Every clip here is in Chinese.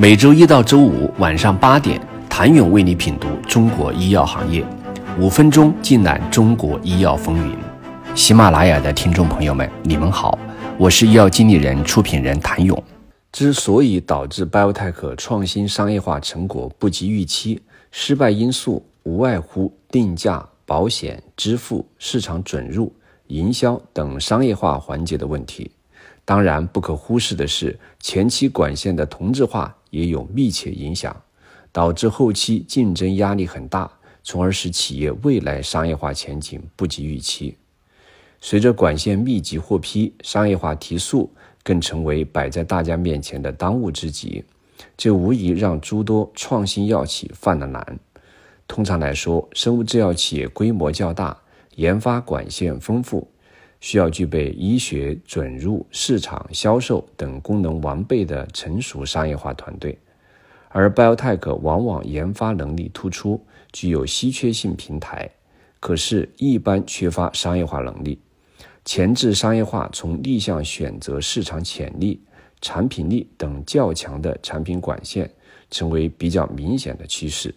每周一到周五晚上八点，谭勇为你品读中国医药行业，五分钟尽览中国医药风云。喜马拉雅的听众朋友们，你们好，我是医药经理人、出品人谭勇。之所以导致 BioTech 创新商业化成果不及预期，失败因素无外乎定价、保险、支付、市场准入、营销等商业化环节的问题。当然，不可忽视的是，前期管线的同质化也有密切影响，导致后期竞争压力很大，从而使企业未来商业化前景不及预期。随着管线密集获批，商业化提速更成为摆在大家面前的当务之急，这无疑让诸多创新药企犯了难。通常来说，生物制药企业规模较大，研发管线丰富。需要具备医学准入、市场销售等功能完备的成熟商业化团队，而 BioTech 往往研发能力突出，具有稀缺性平台，可是，一般缺乏商业化能力。前置商业化从立项选择市场潜力、产品力等较强的产品管线，成为比较明显的趋势。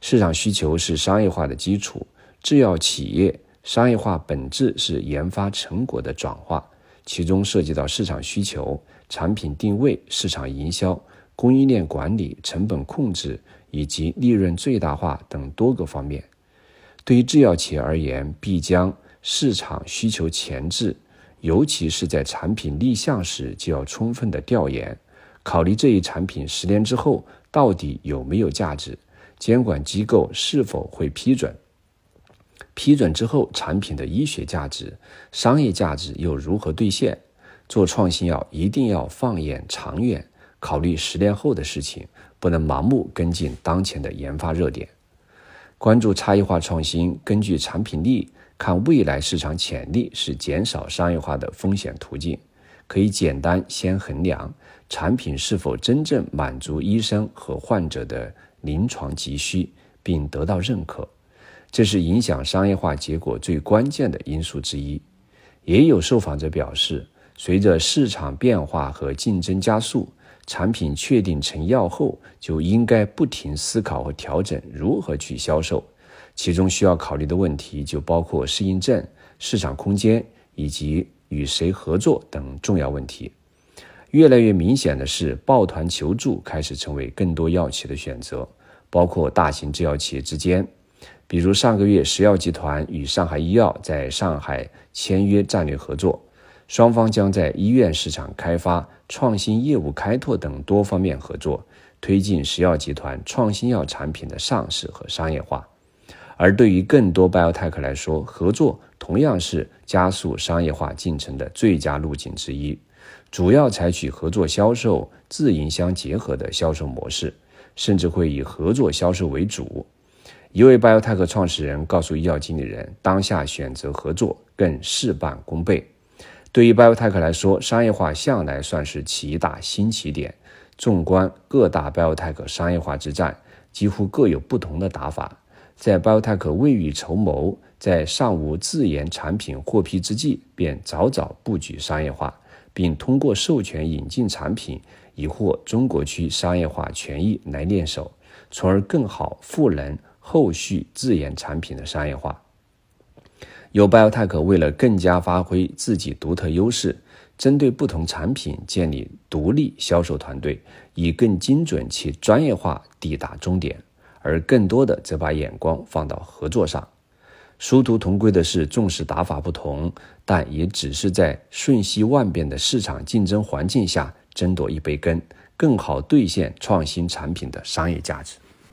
市场需求是商业化的基础，制药企业。商业化本质是研发成果的转化，其中涉及到市场需求、产品定位、市场营销、供应链管理、成本控制以及利润最大化等多个方面。对于制药企业而言，必将市场需求前置，尤其是在产品立项时就要充分的调研，考虑这一产品十年之后到底有没有价值，监管机构是否会批准。批准之后，产品的医学价值、商业价值又如何兑现？做创新药一定要放眼长远，考虑十年后的事情，不能盲目跟进当前的研发热点。关注差异化创新，根据产品力看未来市场潜力，是减少商业化的风险途径。可以简单先衡量产品是否真正满足医生和患者的临床急需，并得到认可。这是影响商业化结果最关键的因素之一。也有受访者表示，随着市场变化和竞争加速，产品确定成药后，就应该不停思考和调整如何去销售。其中需要考虑的问题就包括适应症、市场空间以及与谁合作等重要问题。越来越明显的是，抱团求助开始成为更多药企的选择，包括大型制药企业之间。比如上个月，石药集团与上海医药在上海签约战略合作，双方将在医院市场开发、创新业务开拓等多方面合作，推进石药集团创新药产品的上市和商业化。而对于更多 biotech 来说，合作同样是加速商业化进程的最佳路径之一，主要采取合作销售、自营相结合的销售模式，甚至会以合作销售为主。一位 BioTech 创始人告诉医药经理人：“当下选择合作更事半功倍。对于 BioTech 来说，商业化向来算是起大新起点。纵观各大 BioTech 商业化之战，几乎各有不同的打法。在 BioTech 未雨绸缪，在尚无自研产品获批之际，便早早布局商业化，并通过授权引进产品，以获中国区商业化权益来练手，从而更好赋能。”后续自研产品的商业化，有 BioTech 为了更加发挥自己独特优势，针对不同产品建立独立销售团队，以更精准且专业化抵达终点；而更多的则把眼光放到合作上。殊途同归的是，重视打法不同，但也只是在瞬息万变的市场竞争环境下争夺一杯羹，更好兑现创新产品的商业价值。